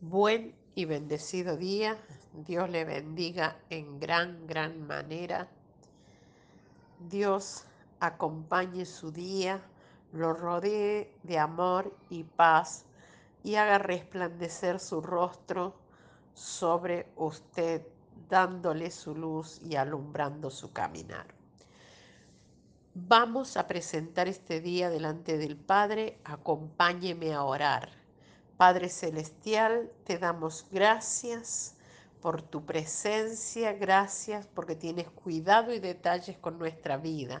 Buen y bendecido día. Dios le bendiga en gran, gran manera. Dios acompañe su día, lo rodee de amor y paz y haga resplandecer su rostro sobre usted, dándole su luz y alumbrando su caminar. Vamos a presentar este día delante del Padre. Acompáñeme a orar. Padre Celestial, te damos gracias por tu presencia, gracias porque tienes cuidado y detalles con nuestra vida.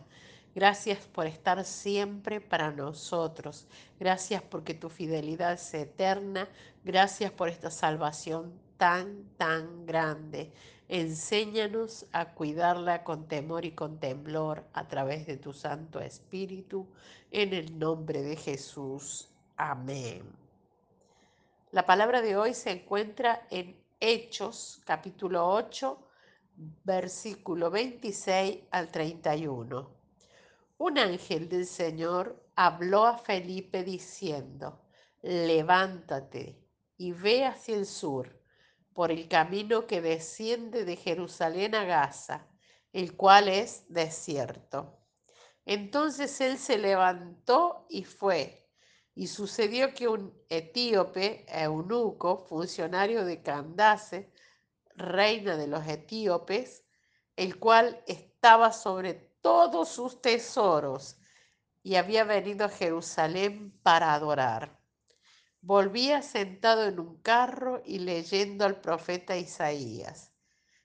Gracias por estar siempre para nosotros. Gracias porque tu fidelidad es eterna. Gracias por esta salvación tan, tan grande. Enséñanos a cuidarla con temor y con temblor a través de tu Santo Espíritu. En el nombre de Jesús. Amén. La palabra de hoy se encuentra en Hechos, capítulo 8, versículo 26 al 31. Un ángel del Señor habló a Felipe diciendo, levántate y ve hacia el sur, por el camino que desciende de Jerusalén a Gaza, el cual es desierto. Entonces él se levantó y fue y sucedió que un etíope, eunuco, funcionario de Candace, reina de los etíopes, el cual estaba sobre todos sus tesoros y había venido a Jerusalén para adorar. Volvía sentado en un carro y leyendo al profeta Isaías.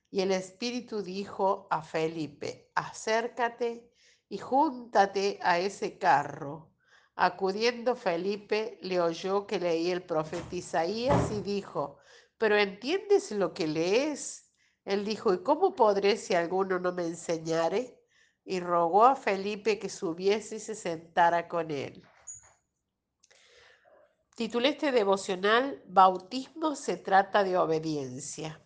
Y el Espíritu dijo a Felipe, acércate y júntate a ese carro. Acudiendo Felipe, le oyó que leía el profeta Isaías y dijo, ¿pero entiendes lo que lees? Él dijo, ¿y cómo podré si alguno no me enseñare? Y rogó a Felipe que subiese y se sentara con él. Titulé este devocional, Bautismo se trata de obediencia.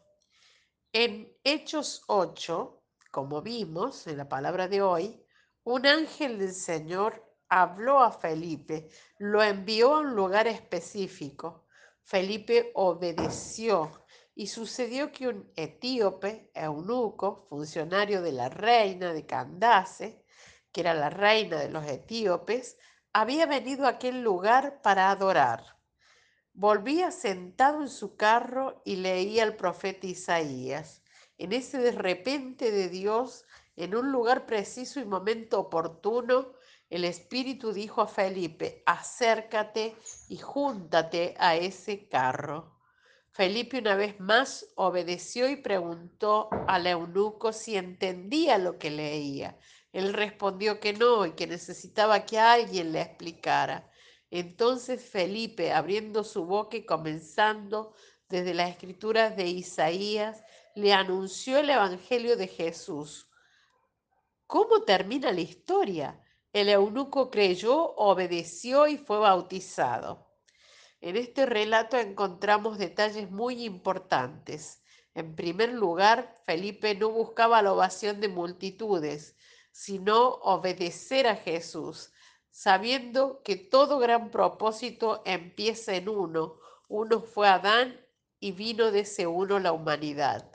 En Hechos 8, como vimos en la palabra de hoy, un ángel del Señor habló a Felipe, lo envió a un lugar específico. Felipe obedeció y sucedió que un etíope, eunuco, funcionario de la reina de Candace, que era la reina de los etíopes, había venido a aquel lugar para adorar. Volvía sentado en su carro y leía al profeta Isaías. En ese de repente de Dios, en un lugar preciso y momento oportuno, el Espíritu dijo a Felipe, acércate y júntate a ese carro. Felipe una vez más obedeció y preguntó al eunuco si entendía lo que leía. Él respondió que no y que necesitaba que alguien le explicara. Entonces Felipe, abriendo su boca y comenzando desde las escrituras de Isaías, le anunció el Evangelio de Jesús. ¿Cómo termina la historia? El eunuco creyó, obedeció y fue bautizado. En este relato encontramos detalles muy importantes. En primer lugar, Felipe no buscaba la ovación de multitudes, sino obedecer a Jesús, sabiendo que todo gran propósito empieza en uno. Uno fue Adán y vino de ese uno la humanidad.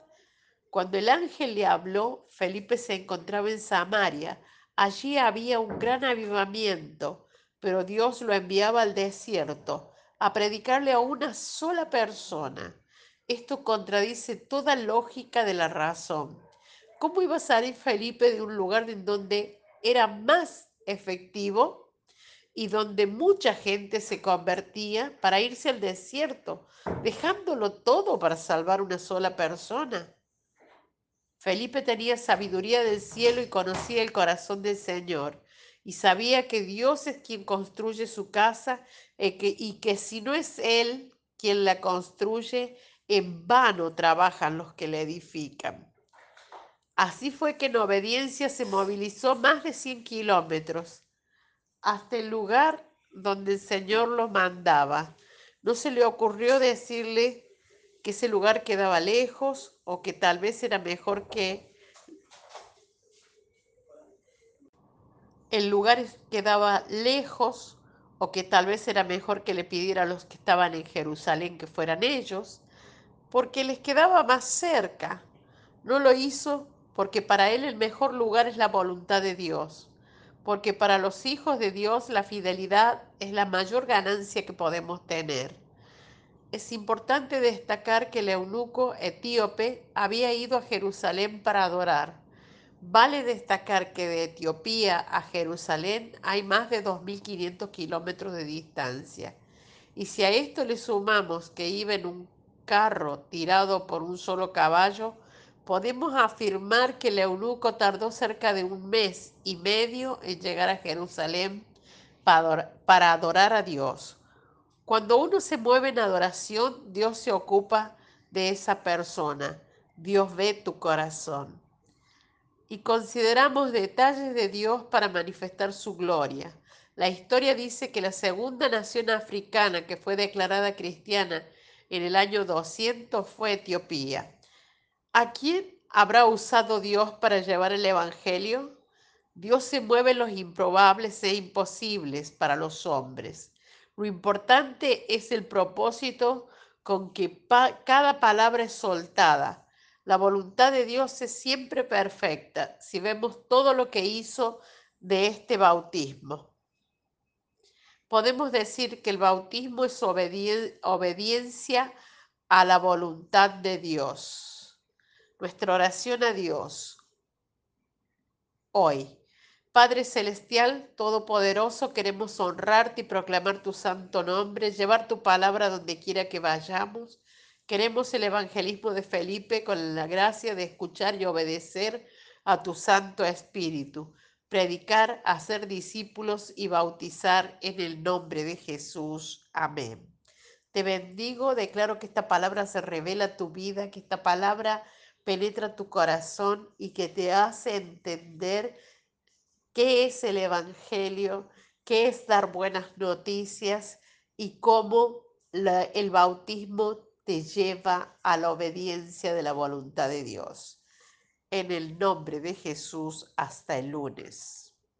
Cuando el ángel le habló, Felipe se encontraba en Samaria, Allí había un gran avivamiento, pero Dios lo enviaba al desierto a predicarle a una sola persona. Esto contradice toda lógica de la razón. ¿Cómo iba a salir Felipe de un lugar en donde era más efectivo y donde mucha gente se convertía para irse al desierto, dejándolo todo para salvar una sola persona? Felipe tenía sabiduría del cielo y conocía el corazón del Señor y sabía que Dios es quien construye su casa y eh, que, y que si no es Él quien la construye, en vano trabajan los que la edifican. Así fue que en obediencia se movilizó más de 100 kilómetros hasta el lugar donde el Señor lo mandaba. No se le ocurrió decirle que ese lugar quedaba lejos o que tal vez era mejor que el lugar quedaba lejos o que tal vez era mejor que le pidiera a los que estaban en Jerusalén que fueran ellos, porque les quedaba más cerca. No lo hizo porque para él el mejor lugar es la voluntad de Dios, porque para los hijos de Dios la fidelidad es la mayor ganancia que podemos tener. Es importante destacar que el eunuco etíope había ido a Jerusalén para adorar. Vale destacar que de Etiopía a Jerusalén hay más de 2.500 kilómetros de distancia. Y si a esto le sumamos que iba en un carro tirado por un solo caballo, podemos afirmar que el eunuco tardó cerca de un mes y medio en llegar a Jerusalén para adorar a Dios. Cuando uno se mueve en adoración, Dios se ocupa de esa persona. Dios ve tu corazón. Y consideramos detalles de Dios para manifestar su gloria. La historia dice que la segunda nación africana que fue declarada cristiana en el año 200 fue Etiopía. ¿A quién habrá usado Dios para llevar el Evangelio? Dios se mueve en los improbables e imposibles para los hombres. Lo importante es el propósito con que cada palabra es soltada. La voluntad de Dios es siempre perfecta si vemos todo lo que hizo de este bautismo. Podemos decir que el bautismo es obediencia a la voluntad de Dios. Nuestra oración a Dios hoy Padre Celestial, Todopoderoso, queremos honrarte y proclamar tu santo nombre, llevar tu palabra donde quiera que vayamos. Queremos el evangelismo de Felipe con la gracia de escuchar y obedecer a tu Santo Espíritu, predicar, hacer discípulos y bautizar en el nombre de Jesús. Amén. Te bendigo, declaro que esta palabra se revela tu vida, que esta palabra penetra tu corazón y que te hace entender qué es el Evangelio, qué es dar buenas noticias y cómo el bautismo te lleva a la obediencia de la voluntad de Dios. En el nombre de Jesús, hasta el lunes.